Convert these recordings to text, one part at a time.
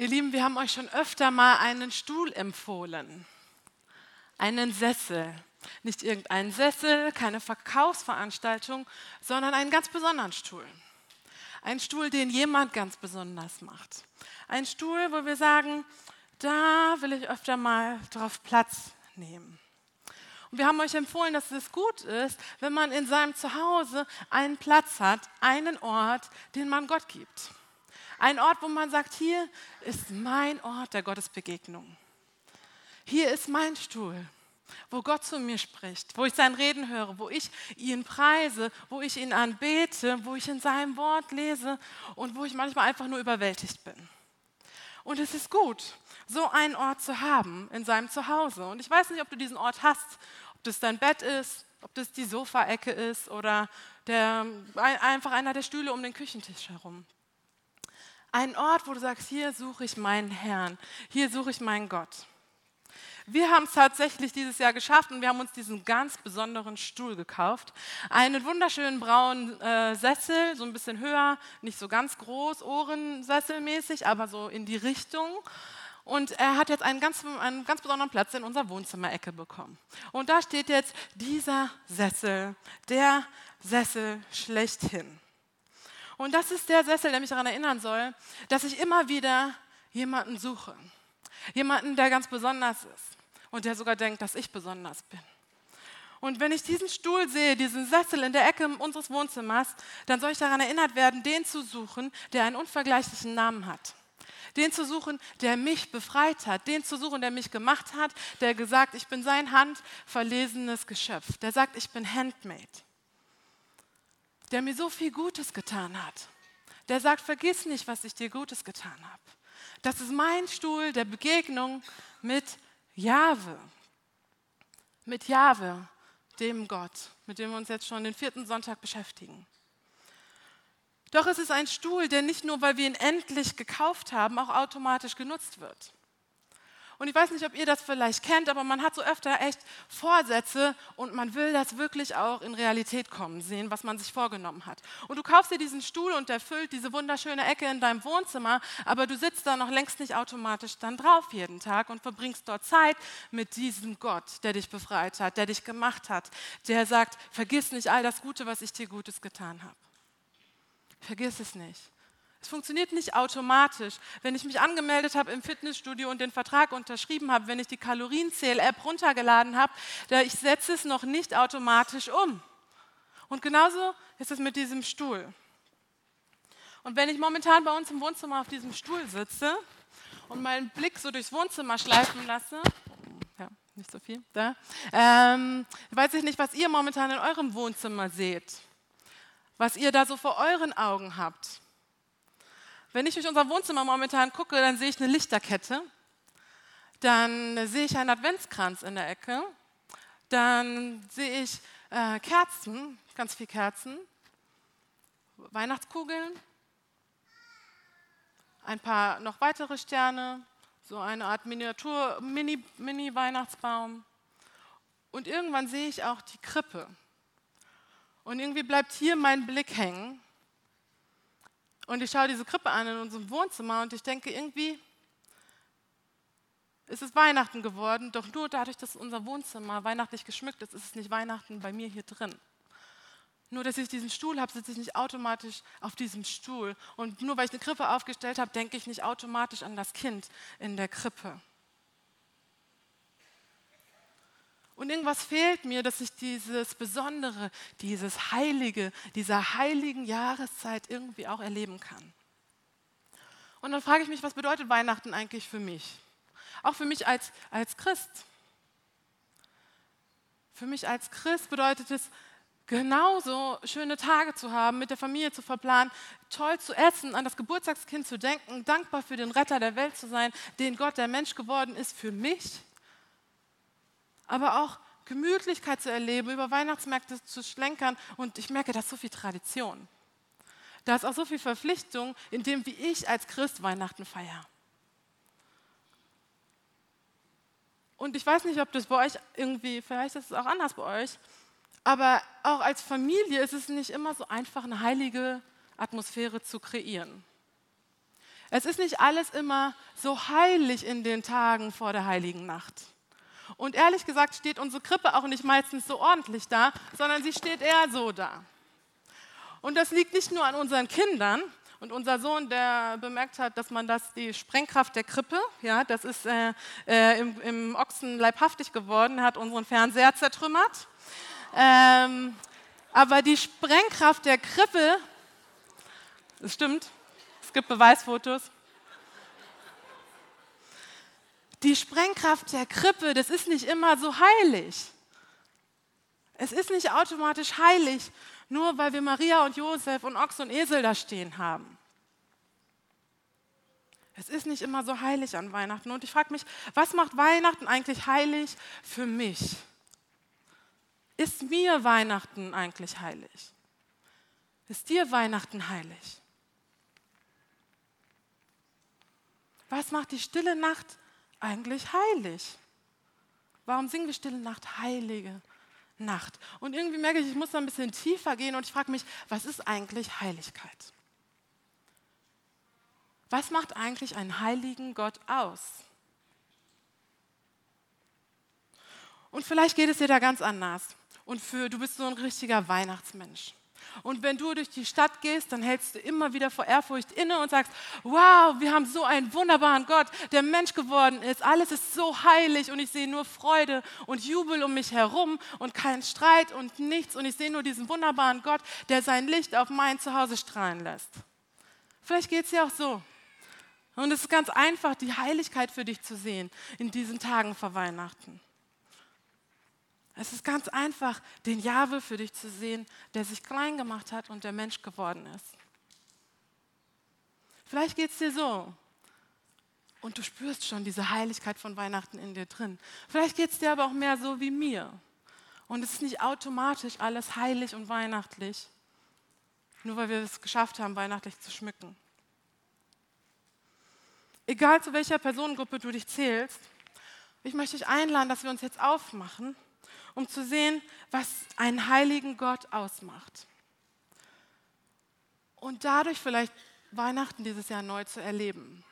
Ihr Lieben, wir haben euch schon öfter mal einen Stuhl empfohlen, einen Sessel. Nicht irgendeinen Sessel, keine Verkaufsveranstaltung, sondern einen ganz besonderen Stuhl. Ein Stuhl, den jemand ganz besonders macht. Ein Stuhl, wo wir sagen, da will ich öfter mal drauf Platz nehmen. Und wir haben euch empfohlen, dass es gut ist, wenn man in seinem Zuhause einen Platz hat, einen Ort, den man Gott gibt. Ein Ort, wo man sagt, hier ist mein Ort der Gottesbegegnung. Hier ist mein Stuhl, wo Gott zu mir spricht, wo ich sein Reden höre, wo ich ihn preise, wo ich ihn anbete, wo ich in seinem Wort lese und wo ich manchmal einfach nur überwältigt bin. Und es ist gut, so einen Ort zu haben in seinem Zuhause. Und ich weiß nicht, ob du diesen Ort hast, ob das dein Bett ist, ob das die Sofaecke ist oder der, einfach einer der Stühle um den Küchentisch herum. Ein Ort, wo du sagst, hier suche ich meinen Herrn, hier suche ich meinen Gott. Wir haben es tatsächlich dieses Jahr geschafft und wir haben uns diesen ganz besonderen Stuhl gekauft. Einen wunderschönen braunen äh, Sessel, so ein bisschen höher, nicht so ganz groß, Ohrensesselmäßig, aber so in die Richtung. Und er hat jetzt einen ganz, einen ganz besonderen Platz in unserer Wohnzimmerecke bekommen. Und da steht jetzt dieser Sessel, der Sessel schlechthin. Und das ist der Sessel, der mich daran erinnern soll, dass ich immer wieder jemanden suche. Jemanden, der ganz besonders ist und der sogar denkt, dass ich besonders bin. Und wenn ich diesen Stuhl sehe, diesen Sessel in der Ecke unseres Wohnzimmers, dann soll ich daran erinnert werden, den zu suchen, der einen unvergleichlichen Namen hat. Den zu suchen, der mich befreit hat. Den zu suchen, der mich gemacht hat, der gesagt, ich bin sein handverlesenes Geschöpf. Der sagt, ich bin handmade der mir so viel Gutes getan hat. Der sagt, vergiss nicht, was ich dir Gutes getan habe. Das ist mein Stuhl der Begegnung mit Jahwe. Mit Jahwe, dem Gott, mit dem wir uns jetzt schon den vierten Sonntag beschäftigen. Doch es ist ein Stuhl, der nicht nur, weil wir ihn endlich gekauft haben, auch automatisch genutzt wird. Und ich weiß nicht, ob ihr das vielleicht kennt, aber man hat so öfter echt Vorsätze und man will das wirklich auch in Realität kommen sehen, was man sich vorgenommen hat. Und du kaufst dir diesen Stuhl und der füllt diese wunderschöne Ecke in deinem Wohnzimmer, aber du sitzt da noch längst nicht automatisch dann drauf jeden Tag und verbringst dort Zeit mit diesem Gott, der dich befreit hat, der dich gemacht hat, der sagt, vergiss nicht all das Gute, was ich dir Gutes getan habe. Vergiss es nicht. Es funktioniert nicht automatisch. Wenn ich mich angemeldet habe im Fitnessstudio und den Vertrag unterschrieben habe, wenn ich die Kalorienzähl-App runtergeladen habe, ich setze es noch nicht automatisch um. Und genauso ist es mit diesem Stuhl. Und wenn ich momentan bei uns im Wohnzimmer auf diesem Stuhl sitze und meinen Blick so durchs Wohnzimmer schleifen lasse, ja, nicht so viel, da, ähm, weiß ich nicht, was ihr momentan in eurem Wohnzimmer seht, was ihr da so vor euren Augen habt. Wenn ich durch unser Wohnzimmer momentan gucke, dann sehe ich eine Lichterkette, dann sehe ich einen Adventskranz in der Ecke, dann sehe ich äh, Kerzen, ganz viele Kerzen, Weihnachtskugeln, ein paar noch weitere Sterne, so eine Art Miniatur, Mini-Weihnachtsbaum. Mini und irgendwann sehe ich auch die Krippe. Und irgendwie bleibt hier mein Blick hängen und ich schaue diese Krippe an in unserem Wohnzimmer und ich denke, irgendwie ist es Weihnachten geworden, doch nur dadurch, dass unser Wohnzimmer weihnachtlich geschmückt ist, ist es nicht Weihnachten bei mir hier drin. Nur, dass ich diesen Stuhl habe, sitze ich nicht automatisch auf diesem Stuhl. Und nur weil ich eine Krippe aufgestellt habe, denke ich nicht automatisch an das Kind in der Krippe. Und irgendwas fehlt mir, dass ich dieses Besondere, dieses Heilige, dieser heiligen Jahreszeit irgendwie auch erleben kann. Und dann frage ich mich, was bedeutet Weihnachten eigentlich für mich? Auch für mich als, als Christ. Für mich als Christ bedeutet es, genauso schöne Tage zu haben, mit der Familie zu verplanen, toll zu essen, an das Geburtstagskind zu denken, dankbar für den Retter der Welt zu sein, den Gott, der Mensch geworden ist, für mich aber auch Gemütlichkeit zu erleben, über Weihnachtsmärkte zu schlenkern. Und ich merke, da ist so viel Tradition. Da ist auch so viel Verpflichtung in dem, wie ich als Christ Weihnachten feiere. Und ich weiß nicht, ob das bei euch irgendwie, vielleicht ist es auch anders bei euch, aber auch als Familie ist es nicht immer so einfach, eine heilige Atmosphäre zu kreieren. Es ist nicht alles immer so heilig in den Tagen vor der heiligen Nacht. Und ehrlich gesagt steht unsere Krippe auch nicht meistens so ordentlich da, sondern sie steht eher so da. Und das liegt nicht nur an unseren Kindern. Und unser Sohn, der bemerkt hat, dass man das, die Sprengkraft der Krippe, ja, das ist äh, äh, im, im, Ochsen leibhaftig geworden, hat unseren Fernseher zertrümmert. Ähm, aber die Sprengkraft der Krippe, das stimmt, es gibt Beweisfotos. Die Sprengkraft der Krippe, das ist nicht immer so heilig. Es ist nicht automatisch heilig, nur weil wir Maria und Josef und Ochs und Esel da stehen haben. Es ist nicht immer so heilig an Weihnachten. Und ich frage mich, was macht Weihnachten eigentlich heilig für mich? Ist mir Weihnachten eigentlich heilig? Ist dir Weihnachten heilig? Was macht die stille Nacht eigentlich heilig? Warum singen wir stille Nacht, heilige Nacht? Und irgendwie merke ich, ich muss da ein bisschen tiefer gehen und ich frage mich, was ist eigentlich Heiligkeit? Was macht eigentlich einen heiligen Gott aus? Und vielleicht geht es dir da ganz anders. Und für du bist so ein richtiger Weihnachtsmensch. Und wenn du durch die Stadt gehst, dann hältst du immer wieder vor Ehrfurcht inne und sagst, wow, wir haben so einen wunderbaren Gott, der Mensch geworden ist. Alles ist so heilig und ich sehe nur Freude und Jubel um mich herum und keinen Streit und nichts. Und ich sehe nur diesen wunderbaren Gott, der sein Licht auf mein Zuhause strahlen lässt. Vielleicht geht es dir auch so. Und es ist ganz einfach, die Heiligkeit für dich zu sehen in diesen Tagen vor Weihnachten. Es ist ganz einfach, den Jahwe für dich zu sehen, der sich klein gemacht hat und der Mensch geworden ist. Vielleicht geht es dir so. Und du spürst schon diese Heiligkeit von Weihnachten in dir drin. Vielleicht geht es dir aber auch mehr so wie mir. Und es ist nicht automatisch alles heilig und weihnachtlich, nur weil wir es geschafft haben, weihnachtlich zu schmücken. Egal zu welcher Personengruppe du dich zählst, ich möchte dich einladen, dass wir uns jetzt aufmachen um zu sehen, was einen heiligen Gott ausmacht. Und dadurch vielleicht Weihnachten dieses Jahr neu zu erleben.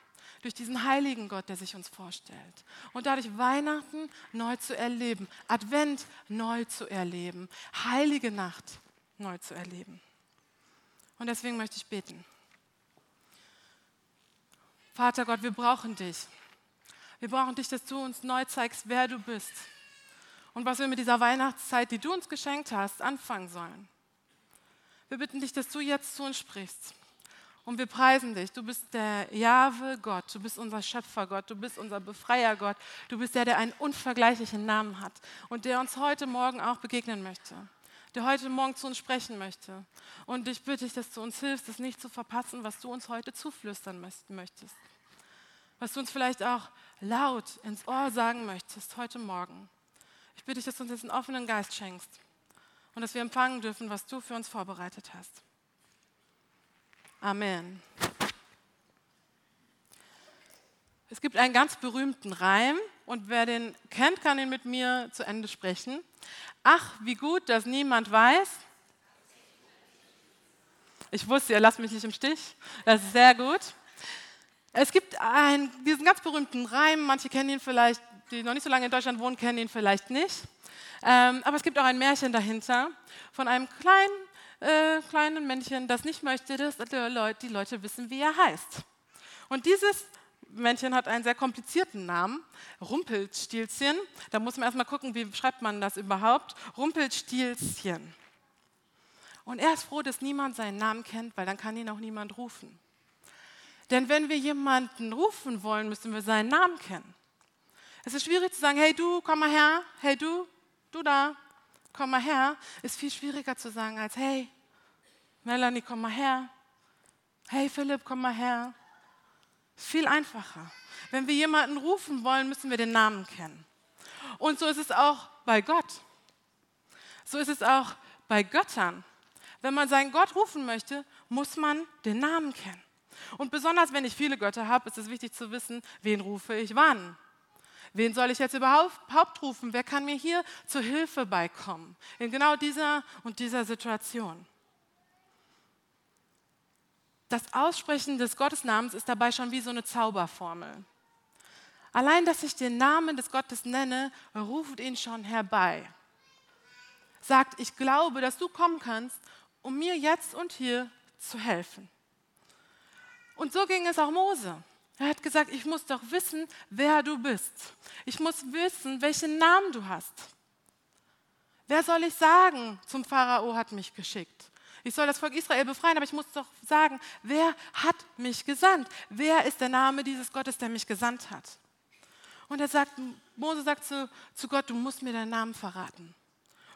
Durch diesen heiligen Gott, der sich uns vorstellt. Und dadurch Weihnachten neu zu erleben. Advent neu zu erleben. Heilige Nacht neu zu erleben. Und deswegen möchte ich beten. Vater Gott, wir brauchen dich. Wir brauchen dich, dass du uns neu zeigst, wer du bist und was wir mit dieser Weihnachtszeit, die du uns geschenkt hast, anfangen sollen. Wir bitten dich, dass du jetzt zu uns sprichst. Und wir preisen dich. Du bist der Jahwe Gott. Du bist unser Schöpfer Gott. Du bist unser Befreier Gott. Du bist der, der einen unvergleichlichen Namen hat und der uns heute Morgen auch begegnen möchte. Der heute Morgen zu uns sprechen möchte. Und ich bitte dich, dass du uns hilfst, das nicht zu verpassen, was du uns heute zuflüstern möchtest. Was du uns vielleicht auch laut ins Ohr sagen möchtest heute Morgen. Ich bitte dich, dass du uns jetzt einen offenen Geist schenkst und dass wir empfangen dürfen, was du für uns vorbereitet hast. Amen. Es gibt einen ganz berühmten Reim und wer den kennt, kann ihn mit mir zu Ende sprechen. Ach, wie gut, dass niemand weiß. Ich wusste, ihr lasst mich nicht im Stich. Das ist sehr gut. Es gibt einen, diesen ganz berühmten Reim, manche kennen ihn vielleicht, die noch nicht so lange in Deutschland wohnen, kennen ihn vielleicht nicht. Ähm, aber es gibt auch ein Märchen dahinter von einem kleinen, äh, kleinen Männchen, das nicht möchte, dass die Leute, wissen, wie er heißt. Und dieses Männchen hat einen sehr komplizierten Namen, Rumpelstilzchen. Da muss man erstmal gucken, wie schreibt man das überhaupt. Rumpelstilzchen. Und er ist froh, dass niemand seinen Namen kennt, weil dann kann ihn auch niemand rufen. Denn wenn wir jemanden rufen wollen, müssen wir seinen Namen kennen. Es ist schwierig zu sagen, hey du, komm mal her, hey du, du da, komm mal her. Ist viel schwieriger zu sagen als, hey, Melanie, komm mal her. Hey Philipp, komm mal her. Ist viel einfacher. Wenn wir jemanden rufen wollen, müssen wir den Namen kennen. Und so ist es auch bei Gott. So ist es auch bei Göttern. Wenn man seinen Gott rufen möchte, muss man den Namen kennen. Und besonders wenn ich viele Götter habe, ist es wichtig zu wissen, wen rufe ich wann. Wen soll ich jetzt überhaupt rufen? Wer kann mir hier zur Hilfe beikommen? In genau dieser und dieser Situation. Das Aussprechen des Gottesnamens ist dabei schon wie so eine Zauberformel. Allein, dass ich den Namen des Gottes nenne, ruft ihn schon herbei. Sagt, ich glaube, dass du kommen kannst, um mir jetzt und hier zu helfen. Und so ging es auch Mose. Er hat gesagt, ich muss doch wissen, wer du bist. Ich muss wissen, welchen Namen du hast. Wer soll ich sagen? Zum Pharao hat mich geschickt. Ich soll das Volk Israel befreien, aber ich muss doch sagen, wer hat mich gesandt? Wer ist der Name dieses Gottes, der mich gesandt hat? Und er sagt, Mose sagt zu, zu Gott, du musst mir deinen Namen verraten.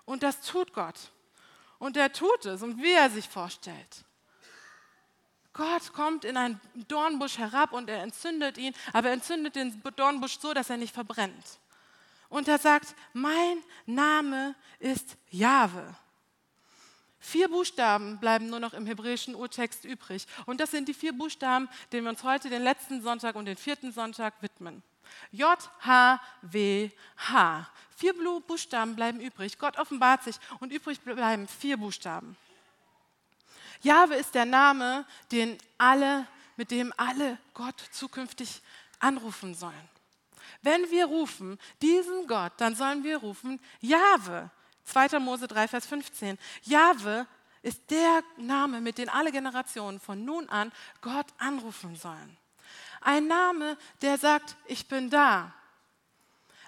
Und das tut Gott. Und er tut es und wie er sich vorstellt. Gott kommt in einen Dornbusch herab und er entzündet ihn, aber er entzündet den Dornbusch so, dass er nicht verbrennt. Und er sagt, mein Name ist Jahwe. Vier Buchstaben bleiben nur noch im hebräischen Urtext übrig. Und das sind die vier Buchstaben, denen wir uns heute den letzten Sonntag und den vierten Sonntag widmen. J, H, W, H. Vier Buchstaben bleiben übrig. Gott offenbart sich und übrig bleiben vier Buchstaben. Jahwe ist der Name, den alle, mit dem alle Gott zukünftig anrufen sollen. Wenn wir rufen diesen Gott, dann sollen wir rufen Jahwe. 2. Mose 3, Vers 15. Jahwe ist der Name, mit dem alle Generationen von nun an Gott anrufen sollen. Ein Name, der sagt, ich bin da.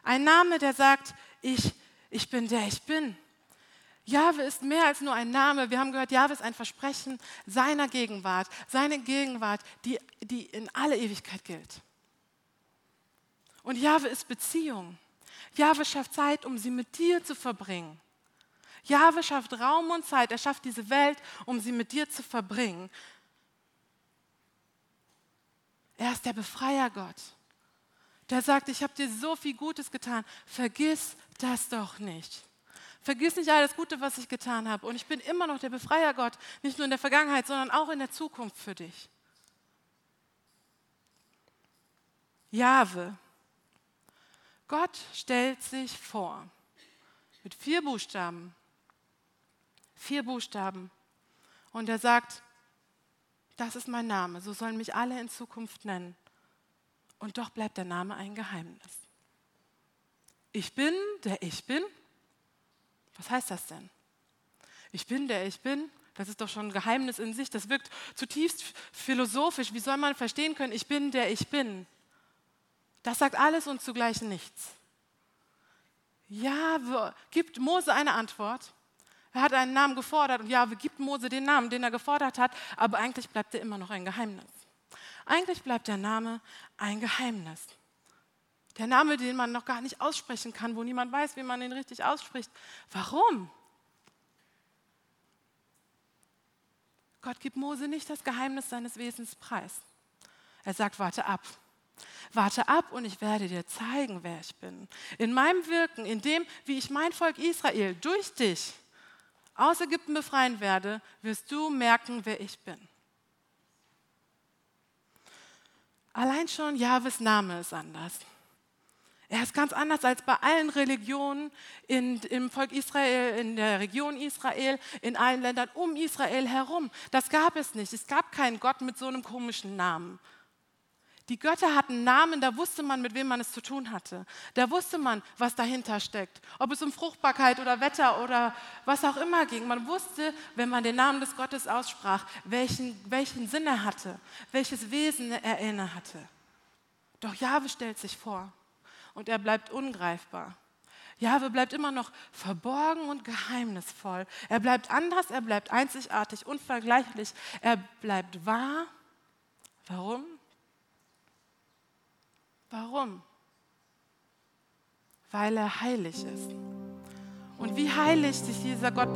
Ein Name, der sagt, ich, ich bin der ich bin. Jahwe ist mehr als nur ein Name. Wir haben gehört, Jahwe ist ein Versprechen seiner Gegenwart. Seine Gegenwart, die, die in alle Ewigkeit gilt. Und Jahwe ist Beziehung. Jahwe schafft Zeit, um sie mit dir zu verbringen. Jahwe schafft Raum und Zeit. Er schafft diese Welt, um sie mit dir zu verbringen. Er ist der Befreiergott, der sagt, ich habe dir so viel Gutes getan, vergiss das doch nicht. Vergiss nicht alles Gute, was ich getan habe. Und ich bin immer noch der Befreiergott, nicht nur in der Vergangenheit, sondern auch in der Zukunft für dich. Jahwe. Gott stellt sich vor mit vier Buchstaben. Vier Buchstaben. Und er sagt, das ist mein Name, so sollen mich alle in Zukunft nennen. Und doch bleibt der Name ein Geheimnis. Ich bin, der ich bin. Was heißt das denn? Ich bin, der ich bin. Das ist doch schon ein Geheimnis in sich. Das wirkt zutiefst philosophisch. Wie soll man verstehen können, ich bin, der ich bin? Das sagt alles und zugleich nichts. Ja, gibt Mose eine Antwort. Er hat einen Namen gefordert und Jahwe gibt Mose den Namen, den er gefordert hat, aber eigentlich bleibt er immer noch ein Geheimnis. Eigentlich bleibt der Name ein Geheimnis. Der Name, den man noch gar nicht aussprechen kann, wo niemand weiß, wie man ihn richtig ausspricht. Warum? Gott gibt Mose nicht das Geheimnis seines Wesens preis. Er sagt, warte ab. Warte ab und ich werde dir zeigen, wer ich bin. In meinem Wirken, in dem, wie ich mein Volk Israel durch dich aus Ägypten befreien werde, wirst du merken, wer ich bin. Allein schon Jahwes Name ist anders. Er ist ganz anders als bei allen Religionen in, im Volk Israel, in der Region Israel, in allen Ländern um Israel herum. Das gab es nicht. Es gab keinen Gott mit so einem komischen Namen. Die Götter hatten Namen, da wusste man, mit wem man es zu tun hatte. Da wusste man, was dahinter steckt. Ob es um Fruchtbarkeit oder Wetter oder was auch immer ging. Man wusste, wenn man den Namen des Gottes aussprach, welchen, welchen Sinn er hatte, welches Wesen er inne hatte. Doch Jahwe stellt sich vor und er bleibt ungreifbar. Jahwe bleibt immer noch verborgen und geheimnisvoll. Er bleibt anders, er bleibt einzigartig, unvergleichlich. Er bleibt wahr. Warum? Warum? Weil er heilig ist. Und wie heilig sich dieser Gott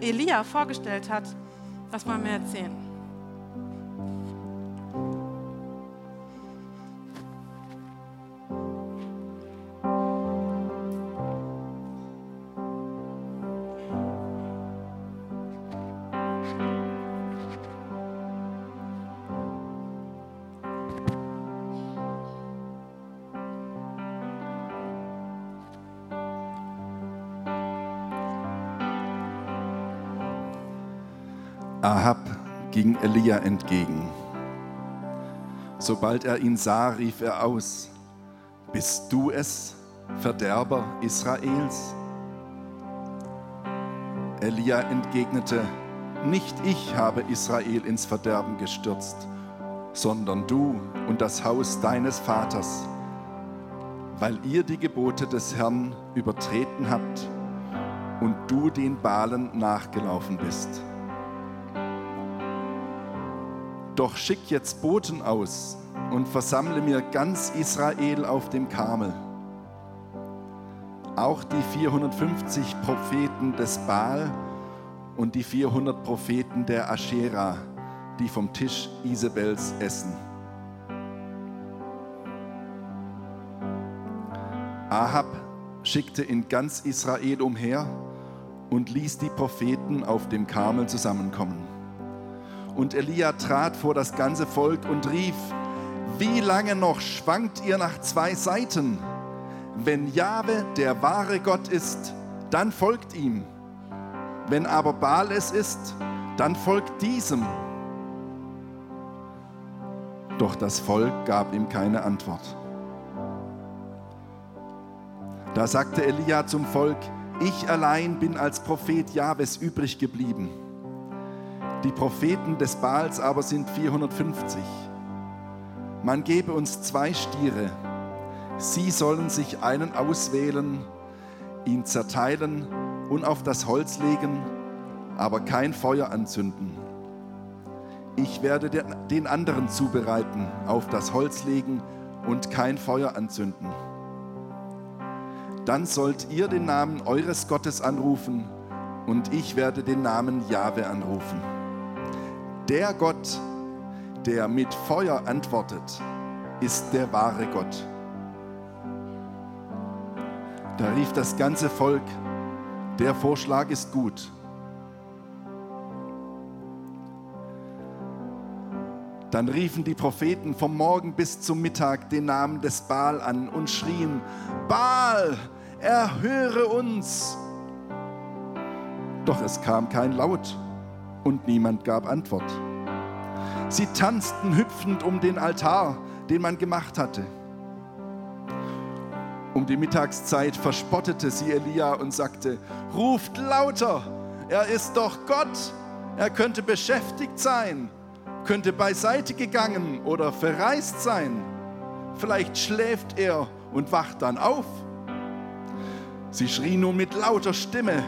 Elia vorgestellt hat, das wollen wir erzählen. Ahab ging Elia entgegen. Sobald er ihn sah, rief er aus, Bist du es, Verderber Israels? Elia entgegnete, Nicht ich habe Israel ins Verderben gestürzt, sondern du und das Haus deines Vaters, weil ihr die Gebote des Herrn übertreten habt und du den Balen nachgelaufen bist. Doch schick jetzt Boten aus und versammle mir ganz Israel auf dem Karmel. Auch die 450 Propheten des Baal und die 400 Propheten der Aschera, die vom Tisch Isabels essen. Ahab schickte in ganz Israel umher und ließ die Propheten auf dem Karmel zusammenkommen. Und Elia trat vor das ganze Volk und rief, wie lange noch schwankt ihr nach zwei Seiten? Wenn Jahwe der wahre Gott ist, dann folgt ihm. Wenn aber Baal es ist, dann folgt diesem. Doch das Volk gab ihm keine Antwort. Da sagte Elia zum Volk, ich allein bin als Prophet Jahwes übrig geblieben die Propheten des Baals aber sind 450. Man gebe uns zwei Stiere. Sie sollen sich einen auswählen, ihn zerteilen und auf das Holz legen, aber kein Feuer anzünden. Ich werde den anderen zubereiten, auf das Holz legen und kein Feuer anzünden. Dann sollt ihr den Namen eures Gottes anrufen und ich werde den Namen Jahwe anrufen. Der Gott, der mit Feuer antwortet, ist der wahre Gott. Da rief das ganze Volk, der Vorschlag ist gut. Dann riefen die Propheten vom Morgen bis zum Mittag den Namen des Baal an und schrien, Baal, erhöre uns. Doch es kam kein Laut und niemand gab Antwort. Sie tanzten hüpfend um den Altar, den man gemacht hatte. Um die Mittagszeit verspottete sie Elia und sagte, ruft lauter, er ist doch Gott, er könnte beschäftigt sein, könnte beiseite gegangen oder verreist sein. Vielleicht schläft er und wacht dann auf. Sie schrie nun mit lauter Stimme,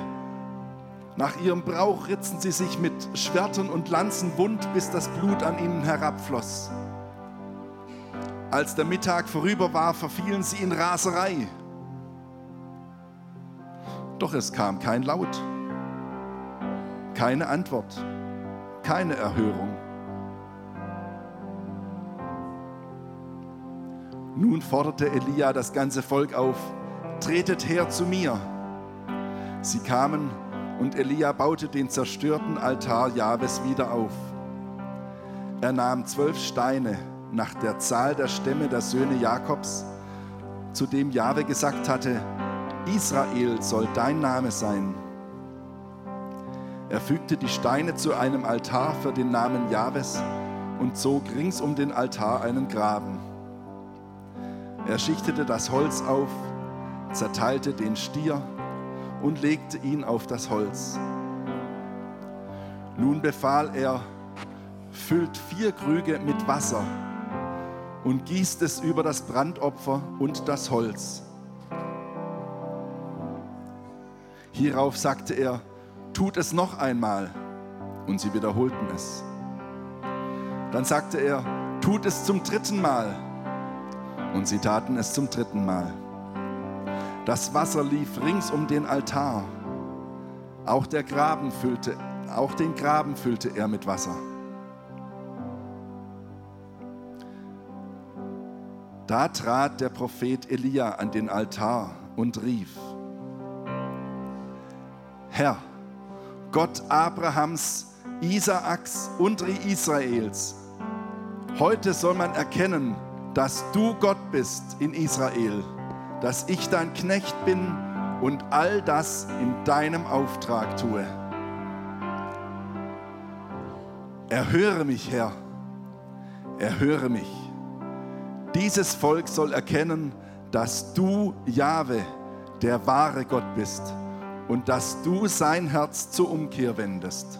nach ihrem Brauch ritzen sie sich mit Schwertern und Lanzen wund, bis das Blut an ihnen herabfloss. Als der Mittag vorüber war, verfielen sie in Raserei. Doch es kam kein Laut, keine Antwort, keine Erhörung. Nun forderte Elia das ganze Volk auf, tretet her zu mir. Sie kamen und Elia baute den zerstörten Altar Jahwes wieder auf. Er nahm zwölf Steine nach der Zahl der Stämme der Söhne Jakobs, zu dem Jahwe gesagt hatte, Israel soll dein Name sein. Er fügte die Steine zu einem Altar für den Namen Jahwes und zog rings um den Altar einen Graben. Er schichtete das Holz auf, zerteilte den Stier und legte ihn auf das Holz. Nun befahl er, füllt vier Krüge mit Wasser und gießt es über das Brandopfer und das Holz. Hierauf sagte er, tut es noch einmal. Und sie wiederholten es. Dann sagte er, tut es zum dritten Mal. Und sie taten es zum dritten Mal. Das Wasser lief rings um den Altar. Auch der Graben füllte, auch den Graben füllte er mit Wasser. Da trat der Prophet Elia an den Altar und rief, Herr, Gott Abrahams, Isaaks und Israels, heute soll man erkennen, dass du Gott bist in Israel dass ich dein Knecht bin und all das in deinem Auftrag tue. Erhöre mich, Herr, erhöre mich. Dieses Volk soll erkennen, dass du, Jahwe, der wahre Gott bist und dass du sein Herz zur Umkehr wendest.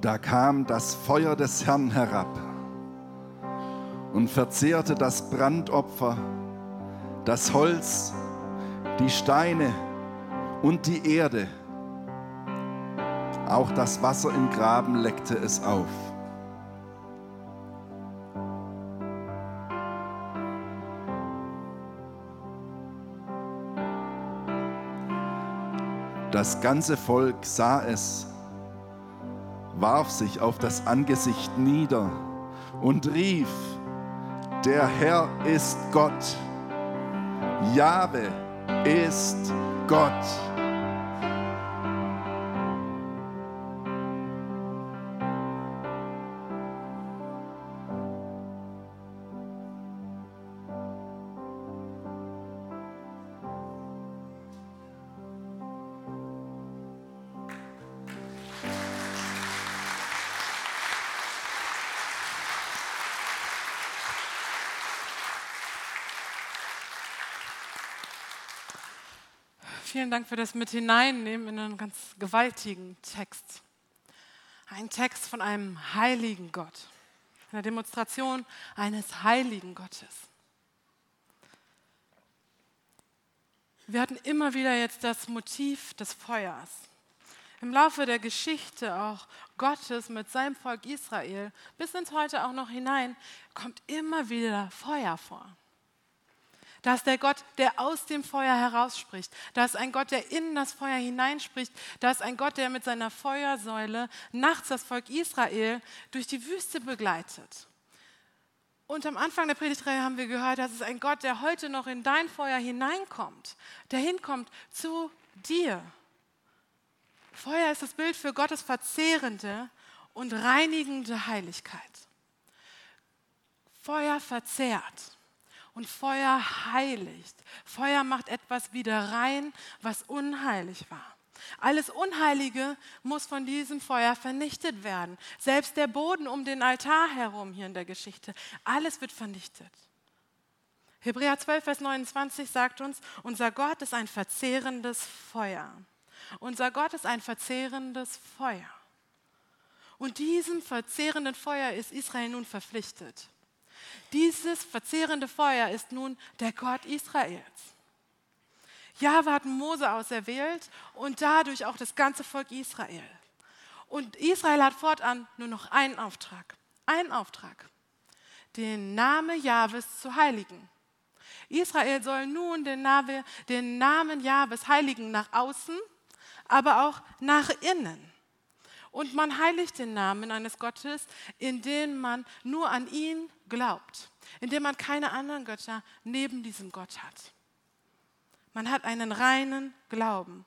Da kam das Feuer des Herrn herab und verzehrte das Brandopfer, das Holz, die Steine und die Erde. Auch das Wasser im Graben leckte es auf. Das ganze Volk sah es, warf sich auf das Angesicht nieder und rief, der Herr ist Gott, Jahwe ist Gott. Vielen Dank für das Mit hineinnehmen in einen ganz gewaltigen Text. Ein Text von einem heiligen Gott. Eine Demonstration eines heiligen Gottes. Wir hatten immer wieder jetzt das Motiv des Feuers. Im Laufe der Geschichte auch Gottes mit seinem Volk Israel bis ins Heute auch noch hinein kommt immer wieder Feuer vor. Da ist der Gott, der aus dem Feuer herausspricht. Da ist ein Gott, der in das Feuer hineinspricht. Da ist ein Gott, der mit seiner Feuersäule nachts das Volk Israel durch die Wüste begleitet. Und am Anfang der Predigtreihe haben wir gehört, das ist ein Gott, der heute noch in dein Feuer hineinkommt, der hinkommt zu dir. Feuer ist das Bild für Gottes verzehrende und reinigende Heiligkeit. Feuer verzehrt. Und Feuer heiligt. Feuer macht etwas wieder rein, was unheilig war. Alles Unheilige muss von diesem Feuer vernichtet werden. Selbst der Boden um den Altar herum hier in der Geschichte. Alles wird vernichtet. Hebräer 12, Vers 29 sagt uns, unser Gott ist ein verzehrendes Feuer. Unser Gott ist ein verzehrendes Feuer. Und diesem verzehrenden Feuer ist Israel nun verpflichtet. Dieses verzehrende Feuer ist nun der Gott Israels. Jahwe hat Mose auserwählt und dadurch auch das ganze Volk Israel. Und Israel hat fortan nur noch einen Auftrag. Einen Auftrag. Den Namen Jahwes zu heiligen. Israel soll nun den, Name, den Namen Jahwes heiligen nach außen, aber auch nach innen. Und man heiligt den Namen eines Gottes, indem man nur an ihn glaubt, indem man keine anderen Götter neben diesem Gott hat. Man hat einen reinen Glauben.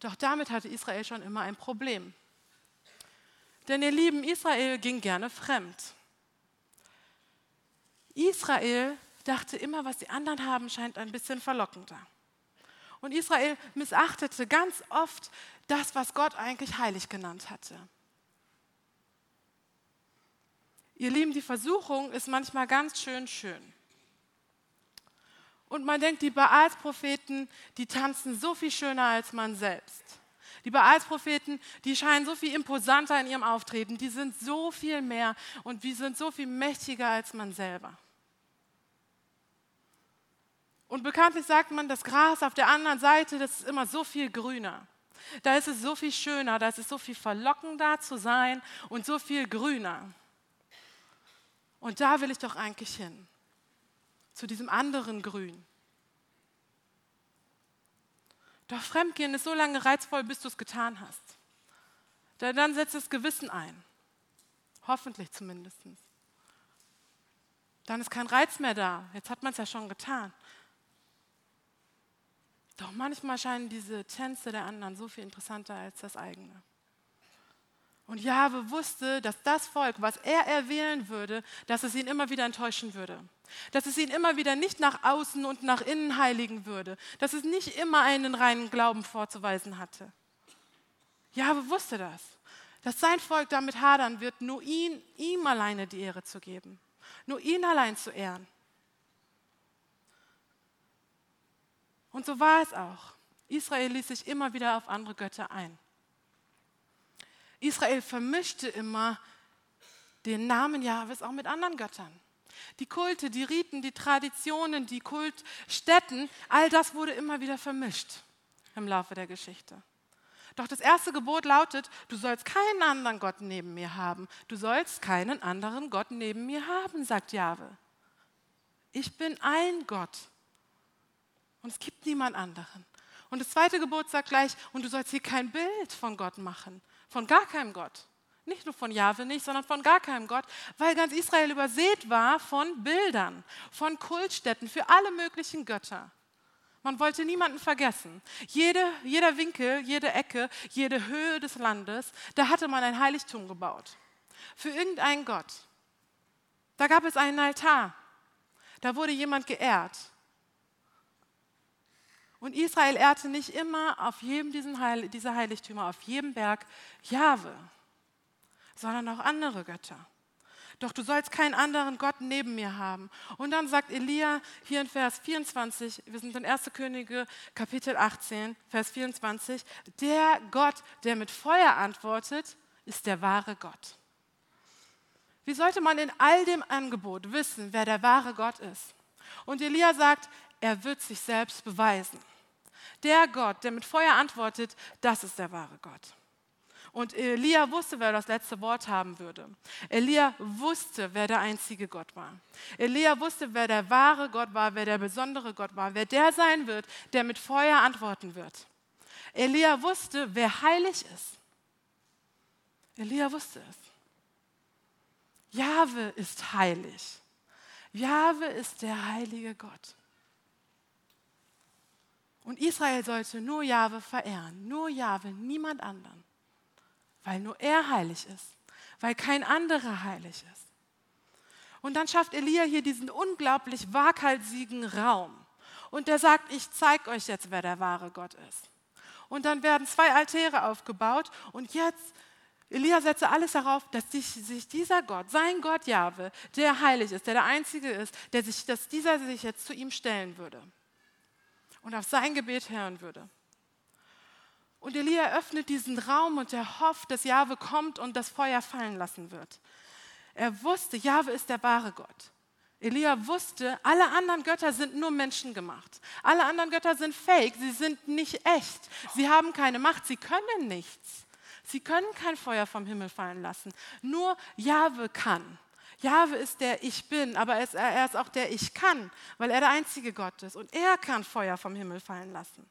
Doch damit hatte Israel schon immer ein Problem. Denn ihr Lieben, Israel ging gerne fremd. Israel dachte immer, was die anderen haben, scheint ein bisschen verlockender. Und Israel missachtete ganz oft das, was Gott eigentlich heilig genannt hatte. Ihr Lieben, die Versuchung ist manchmal ganz schön schön. Und man denkt, die Baalspropheten, die tanzen so viel schöner als man selbst. Die Baalspropheten, die scheinen so viel imposanter in ihrem Auftreten, die sind so viel mehr und die sind so viel mächtiger als man selber. Und bekanntlich sagt man, das Gras auf der anderen Seite, das ist immer so viel grüner. Da ist es so viel schöner, da ist es so viel verlockender zu sein und so viel grüner. Und da will ich doch eigentlich hin, zu diesem anderen Grün. Doch Fremdgehen ist so lange reizvoll, bis du es getan hast. Dann setzt das Gewissen ein. Hoffentlich zumindest. Dann ist kein Reiz mehr da. Jetzt hat man es ja schon getan. Doch manchmal scheinen diese Tänze der anderen so viel interessanter als das eigene. Und Jahwe wusste, dass das Volk, was er erwählen würde, dass es ihn immer wieder enttäuschen würde. Dass es ihn immer wieder nicht nach außen und nach innen heiligen würde. Dass es nicht immer einen reinen Glauben vorzuweisen hatte. Jahwe wusste das. Dass sein Volk damit hadern wird, nur ihn, ihm alleine die Ehre zu geben. Nur ihn allein zu ehren. Und so war es auch. Israel ließ sich immer wieder auf andere Götter ein. Israel vermischte immer den Namen Jahwes auch mit anderen Göttern. Die Kulte, die Riten, die Traditionen, die Kultstätten, all das wurde immer wieder vermischt im Laufe der Geschichte. Doch das erste Gebot lautet, du sollst keinen anderen Gott neben mir haben. Du sollst keinen anderen Gott neben mir haben, sagt Jahwe. Ich bin ein Gott. Und es gibt niemand anderen. Und das zweite Gebot sagt gleich, und du sollst hier kein Bild von Gott machen, von gar keinem Gott. Nicht nur von Jahwe nicht, sondern von gar keinem Gott, weil ganz Israel übersät war von Bildern, von Kultstätten für alle möglichen Götter. Man wollte niemanden vergessen. Jede, jeder Winkel, jede Ecke, jede Höhe des Landes, da hatte man ein Heiligtum gebaut. Für irgendeinen Gott. Da gab es einen Altar. Da wurde jemand geehrt. Und Israel ehrte nicht immer auf jedem dieser Heiligtümer, auf jedem Berg Jahwe, sondern auch andere Götter. Doch du sollst keinen anderen Gott neben mir haben. Und dann sagt Elia hier in Vers 24, wir sind in 1. Könige Kapitel 18, Vers 24, der Gott, der mit Feuer antwortet, ist der wahre Gott. Wie sollte man in all dem Angebot wissen, wer der wahre Gott ist? Und Elia sagt, er wird sich selbst beweisen. Der Gott, der mit Feuer antwortet, das ist der wahre Gott. Und Elia wusste, wer das letzte Wort haben würde. Elia wusste, wer der einzige Gott war. Elia wusste, wer der wahre Gott war, wer der besondere Gott war, wer der sein wird, der mit Feuer antworten wird. Elia wusste, wer heilig ist. Elia wusste es. Jahwe ist heilig. Jahwe ist der heilige Gott. Und Israel sollte nur Jahwe verehren, nur Jahwe, niemand anderen, weil nur er heilig ist, weil kein anderer heilig ist. Und dann schafft Elia hier diesen unglaublich waghalsigen Raum. Und er sagt, ich zeige euch jetzt, wer der wahre Gott ist. Und dann werden zwei Altäre aufgebaut und jetzt Elia setze alles darauf, dass sich dieser Gott, sein Gott Jahwe, der heilig ist, der der Einzige ist, der sich, dass dieser sich jetzt zu ihm stellen würde und auf sein Gebet hören würde. Und Elia öffnet diesen Raum und er hofft, dass Jahwe kommt und das Feuer fallen lassen wird. Er wusste, Jahwe ist der wahre Gott. Elia wusste, alle anderen Götter sind nur menschengemacht. Alle anderen Götter sind fake, sie sind nicht echt. Sie haben keine Macht, sie können nichts. Sie können kein Feuer vom Himmel fallen lassen. Nur Jahwe kann. Jahwe ist der Ich bin, aber er ist, auch der Ich kann, weil er der einzige Gott ist. Und er kann Feuer vom Himmel fallen lassen.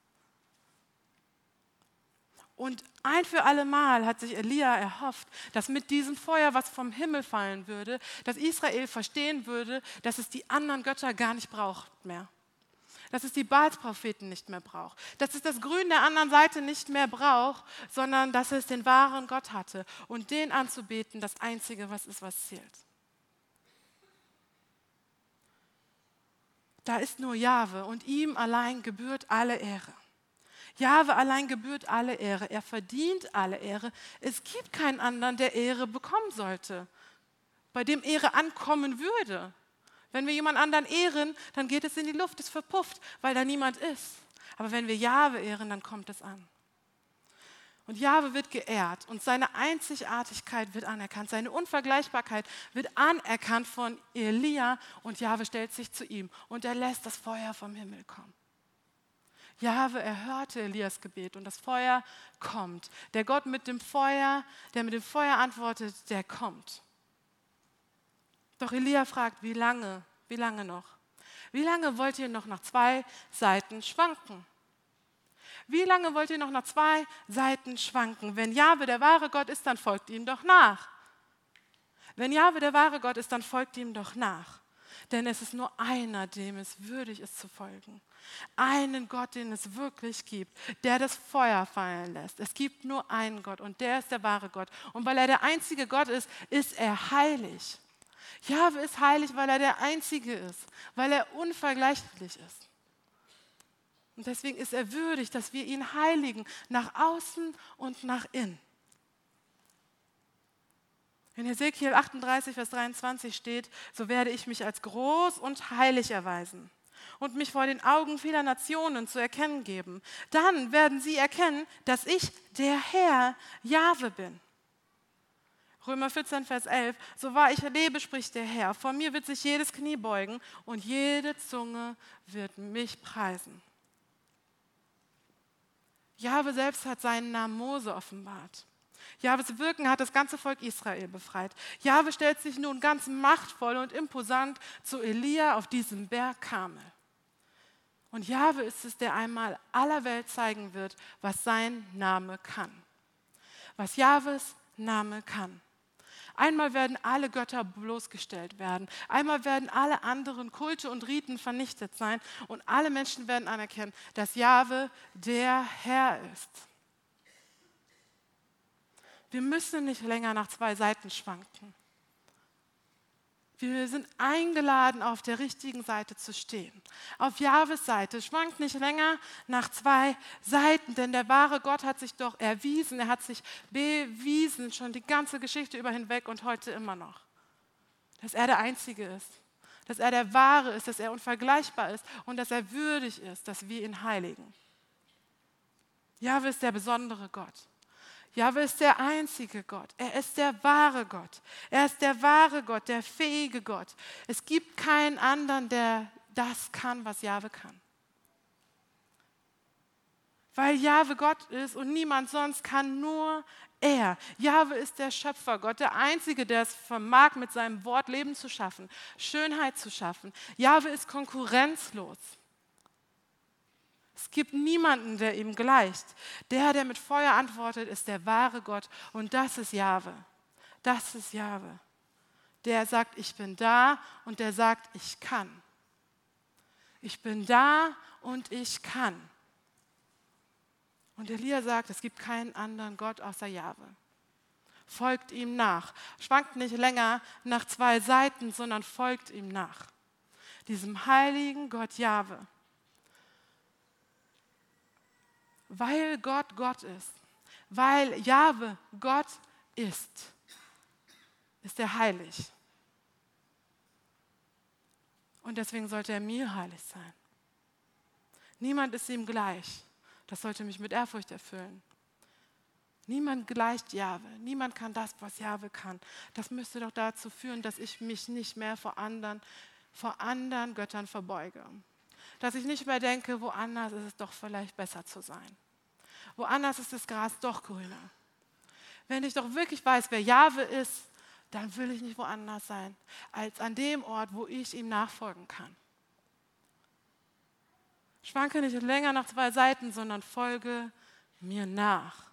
Und ein für alle Mal hat sich Elia erhofft, dass mit diesem Feuer, was vom Himmel fallen würde, dass Israel verstehen würde, dass es die anderen Götter gar nicht braucht mehr dass es die Baalspropheten nicht mehr braucht, dass es das Grün der anderen Seite nicht mehr braucht, sondern dass es den wahren Gott hatte und den anzubeten, das Einzige, was ist, was zählt. Da ist nur Jahwe und ihm allein gebührt alle Ehre. Jahwe allein gebührt alle Ehre. Er verdient alle Ehre. Es gibt keinen anderen, der Ehre bekommen sollte, bei dem Ehre ankommen würde. Wenn wir jemand anderen ehren, dann geht es in die Luft, es verpufft, weil da niemand ist. Aber wenn wir Jahwe ehren, dann kommt es an. Und Jahwe wird geehrt und seine Einzigartigkeit wird anerkannt, seine Unvergleichbarkeit wird anerkannt von Elia und Jahwe stellt sich zu ihm und er lässt das Feuer vom Himmel kommen. Jahwe erhörte Elias Gebet und das Feuer kommt. Der Gott mit dem Feuer, der mit dem Feuer antwortet, der kommt. Doch Elia fragt, wie lange, wie lange noch? Wie lange wollt ihr noch nach zwei Seiten schwanken? Wie lange wollt ihr noch nach zwei Seiten schwanken? Wenn Jahwe der wahre Gott ist, dann folgt ihm doch nach. Wenn Jahwe der wahre Gott ist, dann folgt ihm doch nach. Denn es ist nur einer, dem es würdig ist zu folgen. Einen Gott, den es wirklich gibt, der das Feuer fallen lässt. Es gibt nur einen Gott und der ist der wahre Gott. Und weil er der einzige Gott ist, ist er heilig. Jahwe ist heilig, weil er der Einzige ist, weil er unvergleichlich ist. Und deswegen ist er würdig, dass wir ihn heiligen, nach außen und nach innen. In Ezekiel 38, Vers 23 steht, so werde ich mich als groß und heilig erweisen und mich vor den Augen vieler Nationen zu erkennen geben. Dann werden sie erkennen, dass ich der Herr Jahwe bin. Römer 14, Vers 11, so wahr ich lebe, spricht der Herr, vor mir wird sich jedes Knie beugen und jede Zunge wird mich preisen. Jahwe selbst hat seinen Namen Mose offenbart. Jahwes Wirken hat das ganze Volk Israel befreit. Jahwe stellt sich nun ganz machtvoll und imposant zu Elia auf diesem Berg Kamel. Und Jahwe ist es, der einmal aller Welt zeigen wird, was sein Name kann. Was Jahwes Name kann. Einmal werden alle Götter bloßgestellt werden. Einmal werden alle anderen Kulte und Riten vernichtet sein. Und alle Menschen werden anerkennen, dass Jahwe der Herr ist. Wir müssen nicht länger nach zwei Seiten schwanken. Wir sind eingeladen, auf der richtigen Seite zu stehen. Auf Jahwes Seite. Schwankt nicht länger nach zwei Seiten, denn der wahre Gott hat sich doch erwiesen, er hat sich bewiesen, schon die ganze Geschichte über hinweg und heute immer noch. Dass er der Einzige ist, dass er der Wahre ist, dass er unvergleichbar ist und dass er würdig ist, dass wir ihn heiligen. Jahwe ist der besondere Gott. Jahwe ist der einzige Gott. Er ist der wahre Gott. Er ist der wahre Gott, der fähige Gott. Es gibt keinen anderen, der das kann, was Jahwe kann. weil Jahwe Gott ist und niemand sonst kann nur er. Jahwe ist der Schöpfergott, der Einzige, der es vermag, mit seinem Wort Leben zu schaffen, Schönheit zu schaffen. Jahwe ist konkurrenzlos. Gibt niemanden, der ihm gleicht. Der, der mit Feuer antwortet, ist der wahre Gott. Und das ist Jahwe. Das ist Jahwe. Der sagt, ich bin da und der sagt, ich kann. Ich bin da und ich kann. Und Elia sagt, es gibt keinen anderen Gott außer Jahwe. Folgt ihm nach. Schwankt nicht länger nach zwei Seiten, sondern folgt ihm nach. Diesem heiligen Gott Jahwe. Weil Gott Gott ist, weil Jahwe Gott ist, ist er heilig. Und deswegen sollte er mir heilig sein. Niemand ist ihm gleich. Das sollte mich mit Ehrfurcht erfüllen. Niemand gleicht Jahwe. Niemand kann das, was Jahwe kann. Das müsste doch dazu führen, dass ich mich nicht mehr vor anderen, vor anderen Göttern verbeuge. Dass ich nicht mehr denke, woanders ist es doch vielleicht besser zu sein. Woanders ist das Gras doch grüner. Wenn ich doch wirklich weiß, wer Jahwe ist, dann will ich nicht woanders sein, als an dem Ort, wo ich ihm nachfolgen kann. Schwanke nicht länger nach zwei Seiten, sondern folge mir nach.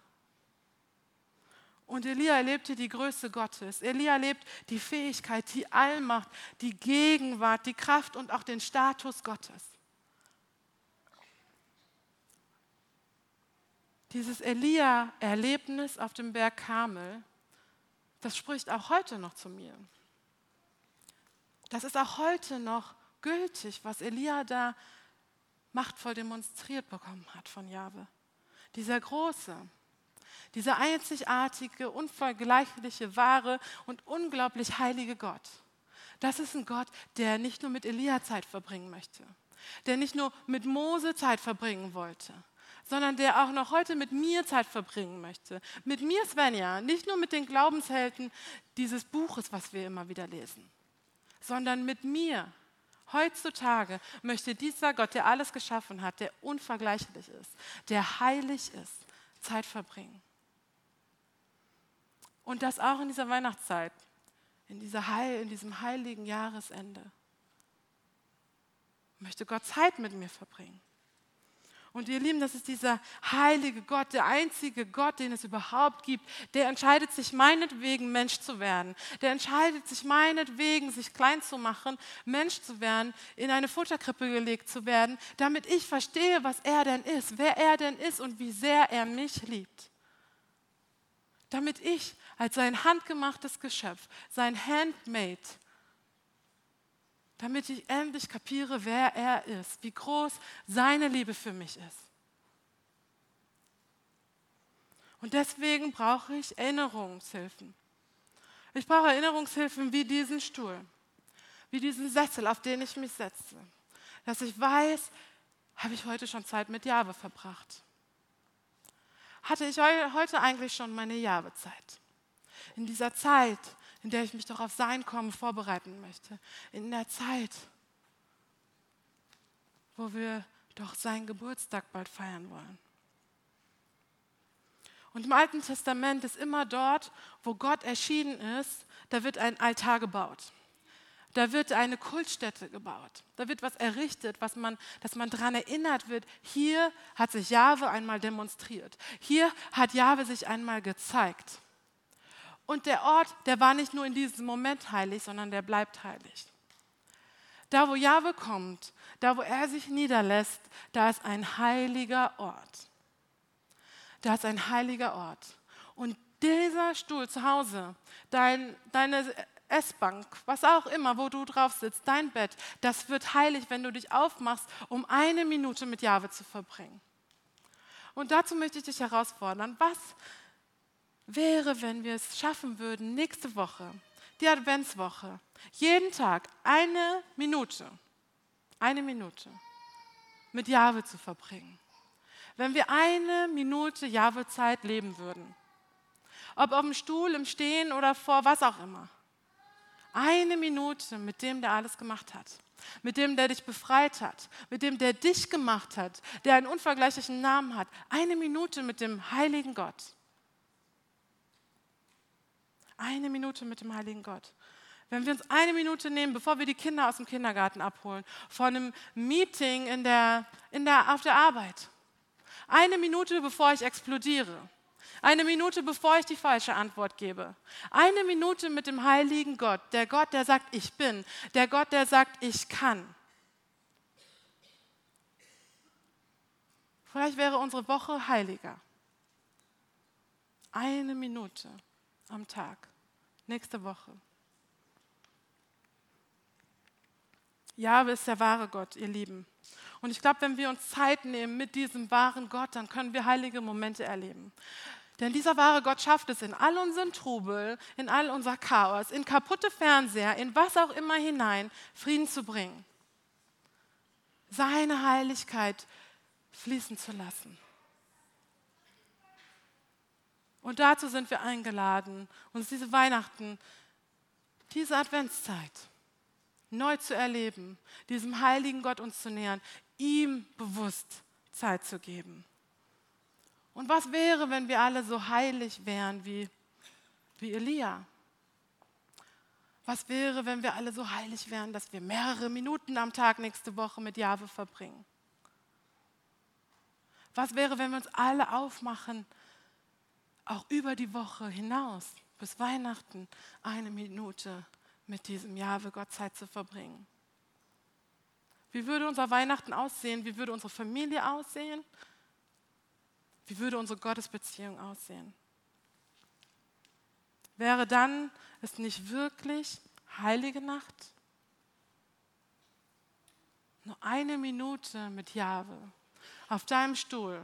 Und Elia erlebte die Größe Gottes. Elia erlebt die Fähigkeit, die Allmacht, die Gegenwart, die Kraft und auch den Status Gottes. Dieses Elia-Erlebnis auf dem Berg Karmel das spricht auch heute noch zu mir. Das ist auch heute noch gültig, was Elia da machtvoll demonstriert bekommen hat von Jahwe. Dieser große, dieser einzigartige, unvergleichliche, wahre und unglaublich heilige Gott. Das ist ein Gott, der nicht nur mit Elia Zeit verbringen möchte, der nicht nur mit Mose Zeit verbringen wollte, sondern der auch noch heute mit mir Zeit verbringen möchte. Mit mir, Svenja, nicht nur mit den Glaubenshelden dieses Buches, was wir immer wieder lesen, sondern mit mir. Heutzutage möchte dieser Gott, der alles geschaffen hat, der unvergleichlich ist, der heilig ist, Zeit verbringen. Und das auch in dieser Weihnachtszeit, in, dieser Heil, in diesem heiligen Jahresende. Möchte Gott Zeit mit mir verbringen. Und ihr Lieben, das ist dieser heilige Gott, der einzige Gott, den es überhaupt gibt. Der entscheidet sich meinetwegen Mensch zu werden. Der entscheidet sich meinetwegen, sich klein zu machen, Mensch zu werden, in eine Futterkrippe gelegt zu werden, damit ich verstehe, was er denn ist, wer er denn ist und wie sehr er mich liebt. Damit ich als sein handgemachtes Geschöpf, sein Handmade, damit ich endlich kapiere, wer er ist, wie groß seine Liebe für mich ist. Und deswegen brauche ich Erinnerungshilfen. Ich brauche Erinnerungshilfen wie diesen Stuhl, wie diesen Sessel, auf den ich mich setze, dass ich weiß, habe ich heute schon Zeit mit Jahwe verbracht. Hatte ich heute eigentlich schon meine Jahwe-Zeit? In dieser Zeit in der ich mich doch auf sein Kommen vorbereiten möchte. In der Zeit, wo wir doch seinen Geburtstag bald feiern wollen. Und im Alten Testament ist immer dort, wo Gott erschienen ist, da wird ein Altar gebaut. Da wird eine Kultstätte gebaut. Da wird was errichtet, was man, dass man daran erinnert wird. Hier hat sich Jahwe einmal demonstriert. Hier hat Jahwe sich einmal gezeigt. Und der Ort, der war nicht nur in diesem Moment heilig, sondern der bleibt heilig. Da, wo Jahwe kommt, da, wo er sich niederlässt, da ist ein heiliger Ort. Da ist ein heiliger Ort. Und dieser Stuhl zu Hause, dein, deine Essbank, was auch immer, wo du drauf sitzt, dein Bett, das wird heilig, wenn du dich aufmachst, um eine Minute mit Jahwe zu verbringen. Und dazu möchte ich dich herausfordern. Was wäre, wenn wir es schaffen würden, nächste Woche, die Adventswoche, jeden Tag eine Minute, eine Minute mit Jahwe zu verbringen. Wenn wir eine Minute Jahwe-Zeit leben würden, ob auf dem Stuhl, im Stehen oder vor was auch immer. Eine Minute mit dem, der alles gemacht hat. mit dem, der dich befreit hat, mit dem, der dich gemacht hat, der einen unvergleichlichen Namen hat. Eine Minute mit dem heiligen Gott. Eine Minute mit dem heiligen Gott. Wenn wir uns eine Minute nehmen, bevor wir die Kinder aus dem Kindergarten abholen, vor einem Meeting in der, in der, auf der Arbeit. Eine Minute, bevor ich explodiere. Eine Minute, bevor ich die falsche Antwort gebe. Eine Minute mit dem heiligen Gott, der Gott, der sagt, ich bin, der Gott, der sagt, ich kann. Vielleicht wäre unsere Woche heiliger. Eine Minute am Tag, nächste Woche. Jahwe ist der wahre Gott, ihr Lieben. Und ich glaube, wenn wir uns Zeit nehmen mit diesem wahren Gott, dann können wir heilige Momente erleben. Denn dieser wahre Gott schafft es in all unseren Trubel, in all unser Chaos, in kaputte Fernseher, in was auch immer hinein, Frieden zu bringen. Seine Heiligkeit fließen zu lassen. Und dazu sind wir eingeladen, uns diese Weihnachten, diese Adventszeit neu zu erleben, diesem heiligen Gott uns zu nähern, ihm bewusst Zeit zu geben. Und was wäre, wenn wir alle so heilig wären wie, wie Elia? Was wäre, wenn wir alle so heilig wären, dass wir mehrere Minuten am Tag nächste Woche mit Jahwe verbringen? Was wäre, wenn wir uns alle aufmachen, auch über die Woche hinaus, bis Weihnachten, eine Minute mit diesem Jahwe Gott Zeit zu verbringen? Wie würde unser Weihnachten aussehen? Wie würde unsere Familie aussehen? Wie würde unsere Gottesbeziehung aussehen? Wäre dann es nicht wirklich heilige Nacht? Nur eine Minute mit Jahwe auf deinem Stuhl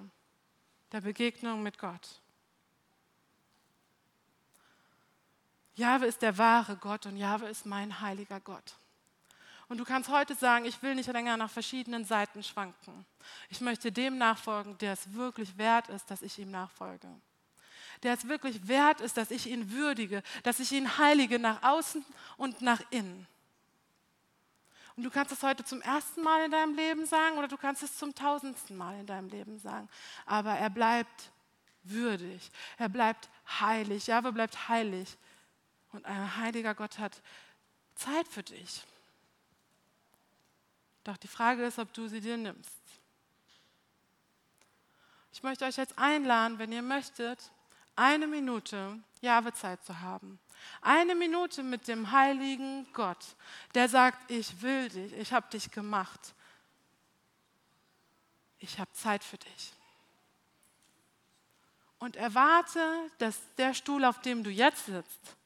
der Begegnung mit Gott. Jahwe ist der wahre Gott und Jahwe ist mein heiliger Gott. Und du kannst heute sagen, ich will nicht länger nach verschiedenen Seiten schwanken. Ich möchte dem nachfolgen, der es wirklich wert ist, dass ich ihm nachfolge. Der es wirklich wert ist, dass ich ihn würdige, dass ich ihn heilige nach außen und nach innen. Und du kannst es heute zum ersten Mal in deinem Leben sagen oder du kannst es zum tausendsten Mal in deinem Leben sagen. Aber er bleibt würdig. Er bleibt heilig. Jahwe bleibt heilig. Und ein heiliger Gott hat Zeit für dich. Doch die Frage ist, ob du sie dir nimmst. Ich möchte euch jetzt einladen, wenn ihr möchtet, eine Minute Jahwezeit zu haben. Eine Minute mit dem heiligen Gott, der sagt, ich will dich, ich habe dich gemacht. Ich habe Zeit für dich. Und erwarte, dass der Stuhl, auf dem du jetzt sitzt,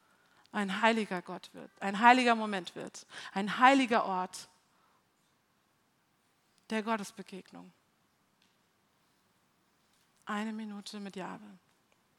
ein heiliger Gott wird, ein heiliger Moment wird, ein heiliger Ort der Gottesbegegnung. Eine Minute mit Jahwe.